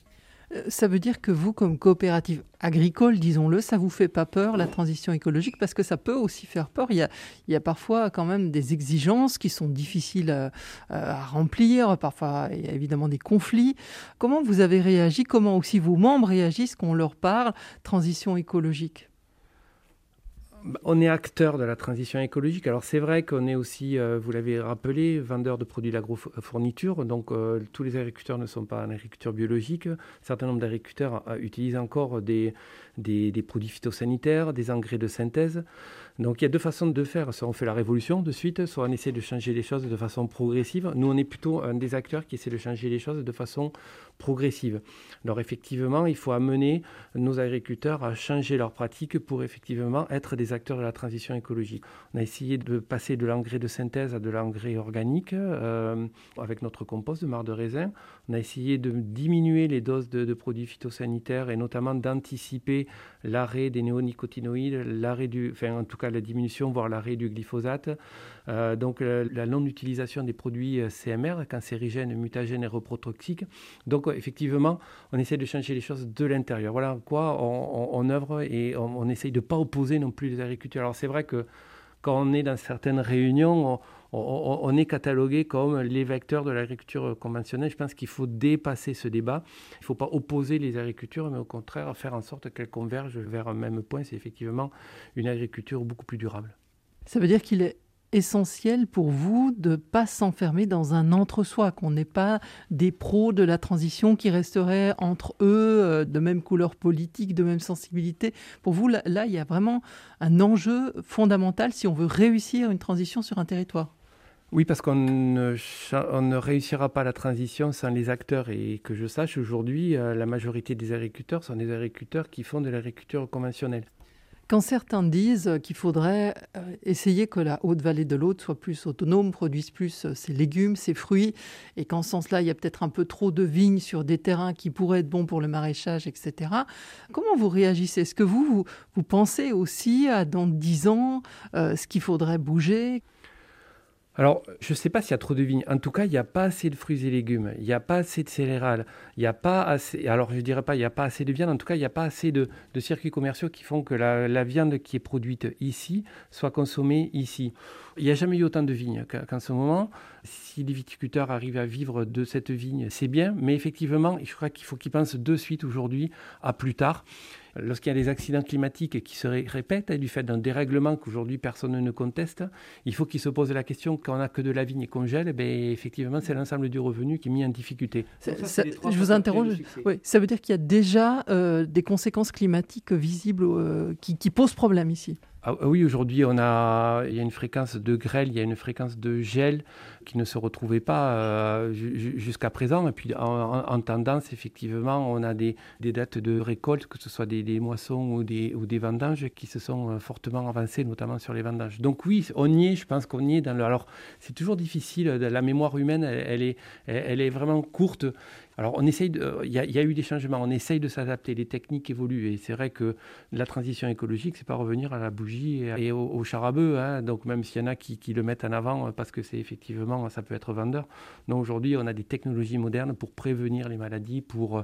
Euh, ça veut dire que vous, comme coopérative agricole, disons-le, ça vous fait pas peur la transition écologique parce que ça peut aussi faire peur. Il y a, parfois quand même des exigences qui sont difficiles à, à, remplir. Parfois, il y a évidemment des conflits. Comment vous avez réagi? Comment aussi vos membres réagissent quand on leur parle? Transition écologique
on est acteur de la transition écologique. Alors c'est vrai qu'on est aussi, euh, vous l'avez rappelé, vendeur de produits d'agrofourniture. Donc euh, tous les agriculteurs ne sont pas en agriculture biologique. Un certain nombre d'agriculteurs euh, utilisent encore des, des, produits phytosanitaires, des engrais de synthèse. Donc il y a deux façons de faire. Soit on fait la révolution de suite, soit on essaie de changer les choses de façon progressive. Nous, on est plutôt un des acteurs qui essaie de changer les choses de façon progressive. Alors effectivement, il faut amener nos agriculteurs à changer leurs pratiques pour effectivement être des acteurs de la transition écologique. On a essayé de passer de l'engrais de synthèse à de l'engrais organique euh, avec notre compost de marc de raisin. On a essayé de diminuer les doses de, produits phytosanitaires et notamment d'anticiper l'arrêt des néonicotinoïdes, l'arrêt du, enfin en tout cas la diminution, voire l'arrêt du glyphosate. Euh, donc la non-utilisation des produits euh, CMR, cancérigènes, mutagènes et reprotoxiques. Donc effectivement, on essaie de changer les choses de l'intérieur. Voilà quoi on, œuvre et on, on essaye de ne pas opposer non plus les agriculteurs. Alors c'est vrai que quand on est dans certaines réunions, on, est catalogué comme les vecteurs de l'agriculture conventionnelle. Je pense qu'il faut dépasser ce débat. Il ne faut pas opposer les agricultures, mais au contraire faire en sorte qu'elles convergent vers un même point. C'est effectivement une agriculture beaucoup plus durable.
Ça veut dire qu'il est essentiel pour vous de ne pas s'enfermer dans un entre-soi, qu'on n'ait pas des pros de la transition qui resteraient entre eux euh, de même couleur politique, de même sensibilité. Pour vous, là, il y a vraiment un enjeu fondamental si on veut réussir une transition sur un territoire.
Oui, parce qu'on ne, réussira pas la transition sans les acteurs. Et que je sache, aujourd'hui, euh, la majorité des agriculteurs sont des agriculteurs qui font de l'agriculture conventionnelle.
Quand certains disent qu'il faudrait euh, essayer que la haute vallée de l'Aude soit plus autonome, produise plus euh, ses légumes, ses fruits, et qu'en ce sens-là, il y a peut-être un peu trop de vignes sur des terrains qui pourraient être bons pour le maraîchage, etc. Comment vous réagissez? Est-ce que vous, vous, pensez aussi à dans dix ans ce qu'il faudrait bouger?
Alors, je ne sais pas s'il y a trop de vignes. En tout cas, il n'y a pas assez de fruits et légumes. Il n'y a pas assez de céréales. Il n'y a pas assez. Alors, je ne dirais pas il n'y a pas assez de viande. En tout cas, il n'y a pas assez de, circuits commerciaux qui font que la, viande qui est produite ici soit consommée ici. Il n'y a jamais eu autant de vignes qu'en ce moment. Si les viticulteurs arrivent à vivre de cette vigne, c'est bien. Mais effectivement, je crois qu'il faut qu'ils pensent de suite aujourd'hui à plus tard lorsqu'il y a des accidents climatiques qui se répètent, du fait d'un dérèglement qu'aujourd'hui personne ne conteste, il faut qu'ils se posent la question quand on n'a que de la vigne et qu'on gèle, ben, effectivement, c'est l'ensemble du revenu qui est mis en difficulté.
je vous interroge. Oui, ça veut dire qu'il y a déjà euh, des conséquences climatiques visibles euh, qui, qui posent problème ici.
Ah, ah oui, aujourd'hui, on a, il y a une fréquence de grêle, il y a une fréquence de gel qui ne se retrouvait pas euh, jusqu'à présent. Et puis, en, tendance, effectivement, on a des, dates de récolte, que ce soit des, moissons ou des, ou vendanges, qui se sont euh, fortement avancées, notamment sur les vendanges. Donc oui, on y est, je pense qu'on y est. Alors, c'est toujours difficile, la mémoire humaine, elle est vraiment courte. Alors, on essaye il y, a eu des changements, on essaye de s'adapter, les techniques évoluent. Et c'est vrai que la transition écologique, c'est pas revenir à la bougie et, au, charabeu. Hein. Donc, même s'il y en a qui, le mettent en avant parce que c'est effectivement, ça peut être vendeur. Non, aujourd'hui, on a des technologies modernes pour prévenir les maladies, pour euh,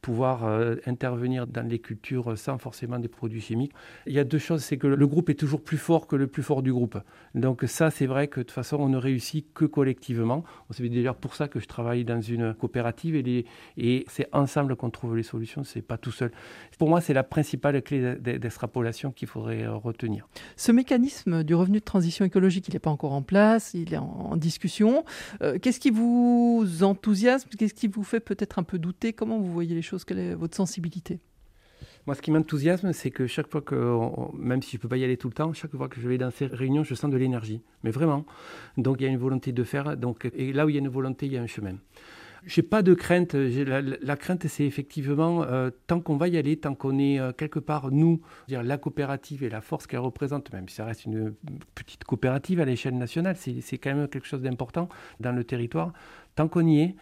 pouvoir euh, intervenir dans les cultures sans forcément des produits chimiques. Il y a deux choses, c'est que le groupe est toujours plus fort que le plus fort du groupe. Donc, ça, c'est vrai que de toute façon, on ne réussit que collectivement. C'est d'ailleurs pour ça que je travaille dans une coopérative et les et c'est ensemble qu'on trouve les solutions, c'est pas tout seul. Pour moi, c'est la principale clé d'extrapolation qu'il faudrait euh, retenir.
Ce mécanisme du revenu de transition écologique, il n'est pas encore en place, il est en, discussion. Euh, qu'est-ce qui vous enthousiasme? Qu'est-ce qui vous fait peut-être un peu douter? Comment vous voyez les choses? Quelle est votre sensibilité?
Moi, ce qui m'enthousiasme, c'est que chaque fois que, même si je ne peux pas y aller tout le temps, chaque fois que je vais dans ces réunions, je sens de l'énergie. Mais vraiment. Donc, il y a une volonté de faire. Donc, et là où il y a une volonté, il y a un chemin. J'ai pas de crainte. La, crainte, c'est effectivement euh, tant qu'on va y aller, tant qu'on est euh, quelque part nous, dire la coopérative et la force qu'elle représente, même si ça reste une petite coopérative à l'échelle nationale, c'est quand même quelque chose d'important dans le territoire. Tant qu'on y est,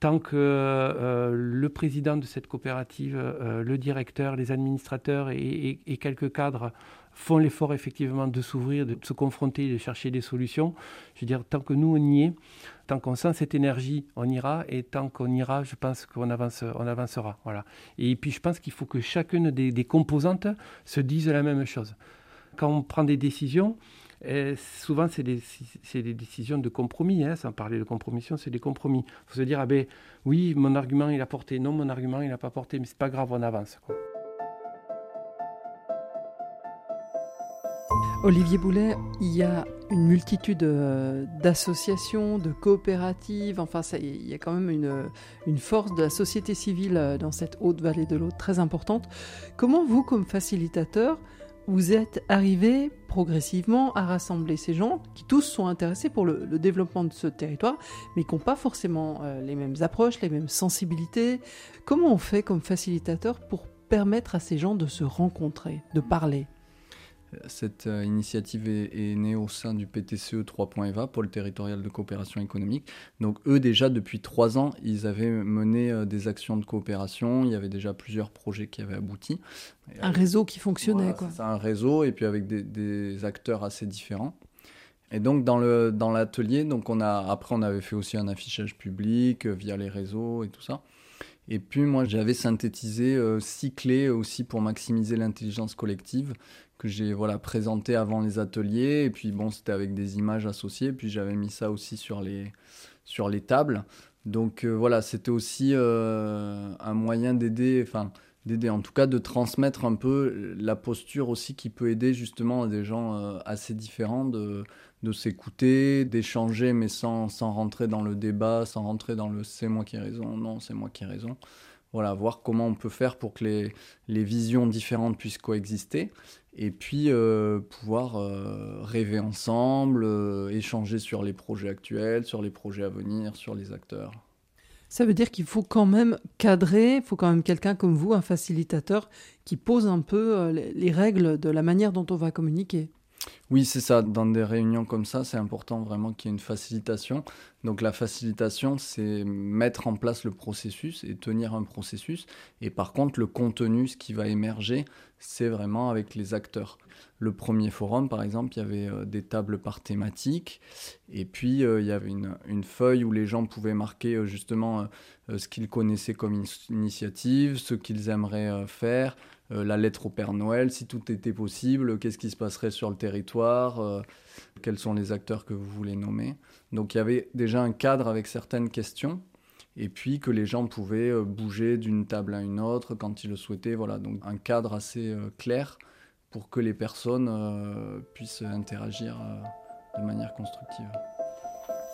tant que euh, le président de cette coopérative, le directeur, les administrateurs et, quelques cadres font l'effort effectivement de s'ouvrir, de se confronter, de chercher des solutions. Je veux dire, tant que nous on y est, tant qu'on sent cette énergie, on ira, et tant qu'on ira, je pense qu'on avance, on avancera. Voilà. Et puis je pense qu'il faut que chacune des, composantes se dise la même chose. Quand on prend des décisions, eh, souvent, c'est des, décisions de compromis, hein, sans parler de compromission, c'est des compromis. Il faut se dire, ah ben oui, mon argument il a porté, non, mon argument il n'a pas porté, mais c'est pas grave, on avance.
Olivier Boulet, il y a une multitude euh, d'associations, de coopératives, enfin il y a quand même une, force de la société civile euh, dans cette haute vallée de l'eau très importante. Comment vous, comme facilitateur, vous êtes arrivé progressivement à rassembler ces gens qui tous sont intéressés pour le, développement de ce territoire, mais qui n'ont pas forcément euh, les mêmes approches, les mêmes sensibilités? Comment on fait comme facilitateur pour permettre à ces gens de se rencontrer, de parler?
Cette euh, initiative est, née au sein du PTCE 3.EVA, pôle territorial de coopération économique. Donc eux déjà depuis trois ans, ils avaient mené euh, des actions de coopération. Il y avait déjà plusieurs projets qui avaient abouti.
Un réseau qui fonctionnait quoi.
C'est un réseau et puis avec des, acteurs assez différents. Et donc dans le dans l'atelier, donc on a après on avait fait aussi un affichage public euh, via les réseaux et tout ça. Et puis moi j'avais synthétisé six clés aussi pour maximiser l'intelligence collective que j'ai voilà présenté avant les ateliers. Et puis bon c'était avec des images associées. Puis j'avais mis ça aussi sur les sur les tables. Donc euh, voilà c'était aussi euh, un moyen d'aider enfin d'aider en tout cas de transmettre un peu la posture aussi qui peut aider justement à des gens euh, assez différents de, de s'écouter d'échanger mais sans, sans rentrer dans le débat sans rentrer dans le c'est moi qui ai raison non c'est moi qui ai raison voilà, voir comment on peut faire pour que les, les visions différentes puissent coexister et puis euh, pouvoir euh, rêver ensemble, euh, échanger sur les projets actuels, sur les projets à venir, sur les acteurs.
Ça veut dire qu'il faut quand même cadrer, il faut quand même quelqu'un comme vous, un facilitateur, qui pose un peu les règles de la manière dont on va communiquer.
Oui, c'est ça. Dans des réunions comme ça, c'est important vraiment qu'il y ait une facilitation. Donc la facilitation, c'est mettre en place le processus et tenir un processus. Et par contre, le contenu, ce qui va émerger, c'est vraiment avec les acteurs. Le premier forum, par exemple, il y avait euh, des tables par thématique. Et puis, euh, il y avait une, feuille où les gens pouvaient marquer euh, justement ce qu'ils connaissaient comme initiative, ce qu'ils aimeraient faire, euh, la lettre au Père Noël, si tout était possible, qu'est-ce qui se passerait sur le territoire, euh, quels sont les acteurs que vous voulez nommer. Donc il y avait déjà un cadre avec certaines questions, et puis que les gens pouvaient euh, bouger d'une table à une autre quand ils le souhaitaient. Voilà, donc un cadre assez clair pour que les personnes puissent interagir de manière constructive.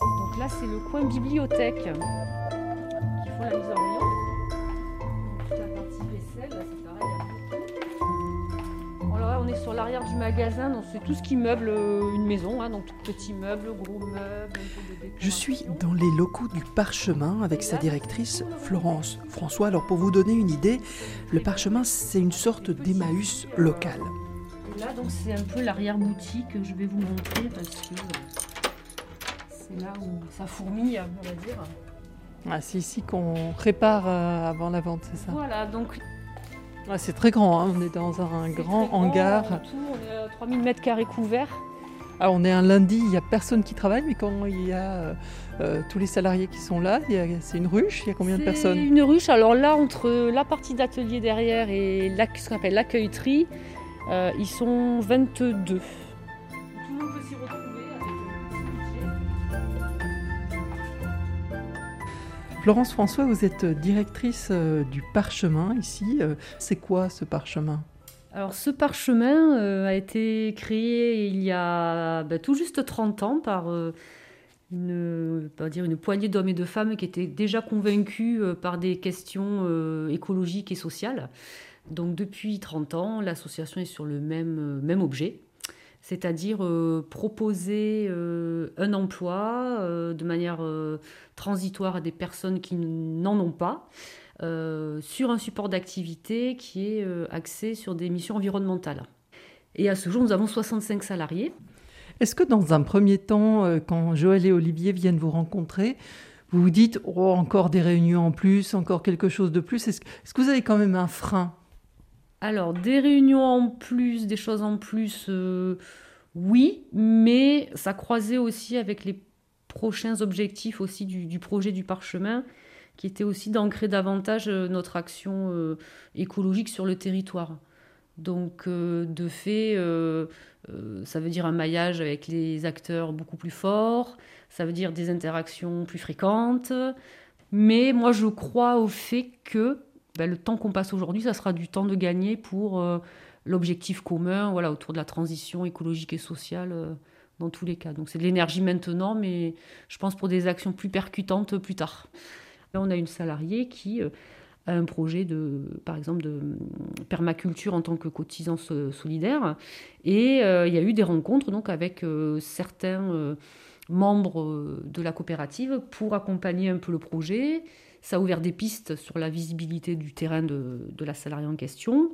Donc là, c'est le coin bibliothèque qui font la mise on est sur l'arrière du magasin, donc c'est tout ce qui meuble euh, une maison, hein, donc petits meubles, gros meubles.
Je suis dans les locaux du Parchemin avec sa directrice Florence François. Alors pour vous donner une idée, le Parchemin c'est une sorte d'Emmaüs local.
là donc c'est un peu l'arrière boutique que je vais vous montrer parce que c'est là où ça fourmille, on va dire.
Ah, c'est ici qu'on prépare euh, avant la vente, c'est ça?
Voilà, donc
c'est très grand, hein. on est dans un grand hangar.
on est à 3000 mètres carrés couverts.
Ah, on est un lundi, il n'y a personne qui travaille, mais quand il y a euh, euh, tous les salariés qui sont là, c'est une ruche, il y a combien de personnes?
Une ruche, alors là, entre la partie d'atelier derrière et ce qu'on appelle l'accueil-tri, euh, ils sont 22.
Florence François, vous êtes directrice euh, du parchemin ici. Euh, c'est quoi ce parchemin?
Alors ce parchemin euh, a été créé il y a bah, tout juste 30 ans par une, poignée d'hommes et de femmes qui étaient déjà convaincus par des questions écologiques et sociales. Donc depuis 30 ans, l'association est sur le même objet, c'est-à-dire euh, proposer euh, un emploi euh, de manière transitoire à des personnes qui n'en ont pas, sur un support d'activité qui est axé sur des missions environnementales. Et à ce jour, nous avons 65 salariés.
Est-ce que dans un premier temps, quand Joël et Olivier viennent vous rencontrer, vous vous dites oh, encore des réunions en plus, encore quelque chose de plus Est-ce que vous avez quand même un frein
Alors, des réunions en plus, des choses en plus, euh, oui, mais ça croisait aussi avec les prochains objectifs aussi du, projet du parchemin, qui était aussi d'ancrer davantage euh, notre action euh, écologique sur le territoire. Donc, de fait, ça veut dire un maillage avec les acteurs beaucoup plus fort, ça veut dire des interactions plus fréquentes, mais moi je crois au fait que ben, le temps qu'on passe aujourd'hui, ça sera du temps de gagner pour euh, l'objectif commun, voilà, autour de la transition écologique et sociale euh, dans tous les cas. Donc c'est de l'énergie maintenant, mais je pense pour des actions plus percutantes plus tard. Là, on a une salariée qui euh, a un projet de, par exemple, de permaculture en tant que cotisant solidaire, et il y a eu des rencontres donc avec certains membres de la coopérative pour accompagner un peu le projet ça a ouvert des pistes sur la visibilité du terrain de, la salariée en question.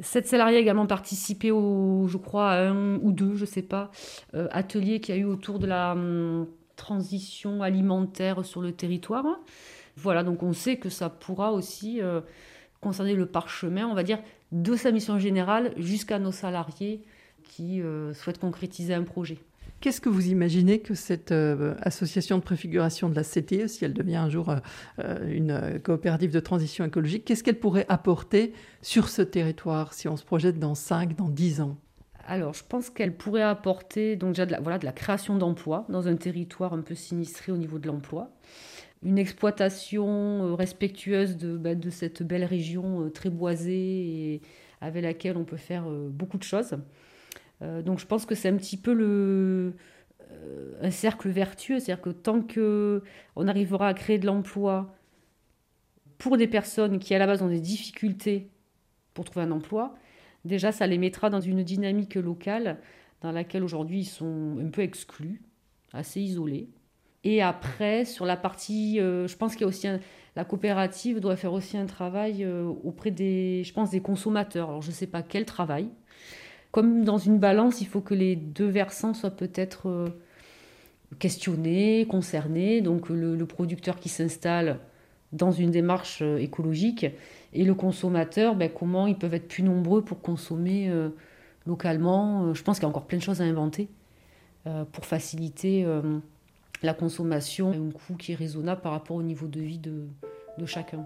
Cette salariée a également participé au, je crois, à un ou deux, je ne sais pas, euh, ateliers qu'il y a eu autour de la hum, transition alimentaire sur le territoire. Voilà, donc on sait que ça pourra aussi euh, concerner le parchemin, on va dire, de sa mission générale jusqu'à nos salariés qui euh, souhaitent concrétiser un projet.
Qu'est-ce que vous imaginez que cette euh, association de préfiguration de la CTE, si elle devient un jour euh, euh, une coopérative de transition écologique, qu'est-ce qu'elle pourrait apporter sur ce territoire si on se projette dans 5, dans 10 ans?
Alors, je pense qu'elle pourrait apporter donc déjà de la, voilà, de la création d'emplois dans un territoire un peu sinistré au niveau de l'emploi, une exploitation respectueuse de, bah, de cette belle région très boisée et avec laquelle on peut faire beaucoup de choses. Euh, donc je pense que c'est un petit peu le, euh, un cercle vertueux, c'est-à-dire que tant qu'on arrivera à créer de l'emploi pour des personnes qui à la base ont des difficultés pour trouver un emploi, déjà ça les mettra dans une dynamique locale dans laquelle aujourd'hui ils sont un peu exclus, assez isolés. Et après, sur la partie, euh, je pense qu'il y a aussi la coopérative doit faire aussi un travail auprès des, je pense, des consommateurs. Alors je ne sais pas quel travail, comme dans une balance, il faut que les deux versants soient peut-être euh, questionnés, concernés. Donc le, producteur qui s'installe dans une démarche euh, écologique et le consommateur, ben, comment ils peuvent être plus nombreux pour consommer euh, localement. Je pense qu'il y a encore plein de choses à inventer pour faciliter la consommation à un coût qui est raisonnable par rapport au niveau de vie de chacun.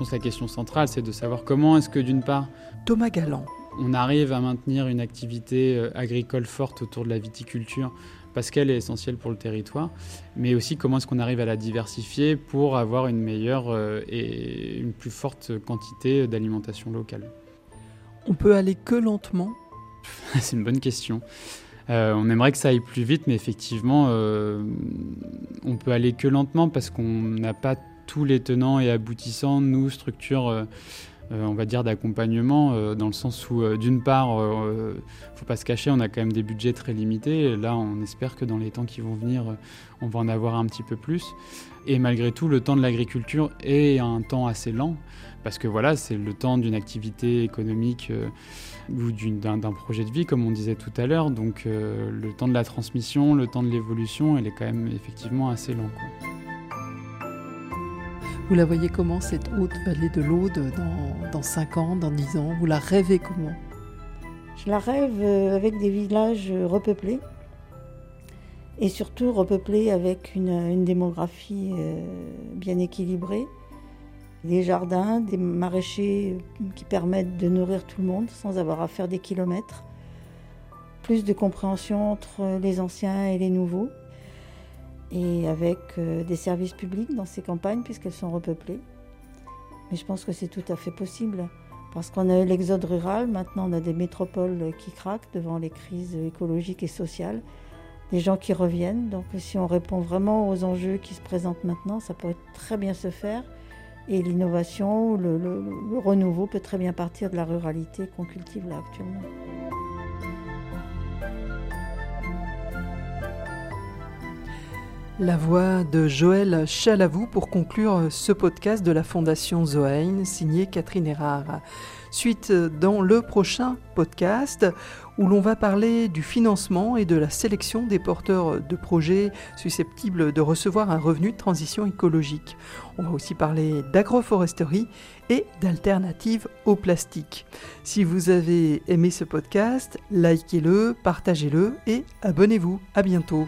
Pense la question centrale, c'est de savoir comment est-ce que d'une part...
Thomas Galland.
On arrive à maintenir une activité euh, agricole forte autour de la viticulture parce qu'elle est essentielle pour le territoire, mais aussi comment est-ce qu'on arrive à la diversifier pour avoir une meilleure euh, et une plus forte quantité d'alimentation locale.
On peut aller que lentement?
C'est une bonne question. Euh, on aimerait que ça aille plus vite, mais effectivement, on peut aller que lentement parce qu'on n'a pas tous les tenants et aboutissants, nous, structure, euh, euh, on va dire, d'accompagnement, euh, dans le sens où, d'une part, ne faut pas se cacher, on a quand même des budgets très limités. là, on espère que dans les temps qui vont venir, on va en avoir un petit peu plus. Et malgré tout, le temps de l'agriculture est un temps assez lent, parce que voilà, c'est le temps d'une activité économique ou d'un projet de vie, comme on disait tout à l'heure. Donc le temps de la transmission, le temps de l'évolution, elle est quand même effectivement assez lent.
Vous la voyez comment, cette haute vallée de l'Aude, dans, dans 5 ans, dans 10 ans? Vous la rêvez comment?
Je la rêve euh, avec des villages repeuplés. Et surtout repeuplés avec une, démographie euh, bien équilibrée, des jardins, des maraîchers qui permettent de nourrir tout le monde sans avoir à faire des kilomètres, plus de compréhension entre les anciens et les nouveaux et avec euh, des services publics dans ces campagnes puisqu'elles sont repeuplées. Mais je pense que c'est tout à fait possible parce qu'on a eu l'exode rural, maintenant on a des métropoles qui craquent devant les crises écologiques et sociales, des gens qui reviennent. Donc si on répond vraiment aux enjeux qui se présentent maintenant, ça peut très bien se faire. Et l'innovation, le, le renouveau peut très bien partir de la ruralité qu'on cultive là actuellement.
La voix de Joël Chalavou pour conclure ce podcast de la Fondation Zoein, signé Catherine Erard. Suite dans le prochain podcast où l'on va parler du financement et de la sélection des porteurs de projets susceptibles de recevoir un revenu de transition écologique. On va aussi parler d'agroforesterie et d'alternatives au plastique. Si vous avez aimé ce podcast, likez-le, partagez-le et abonnez-vous. À bientôt.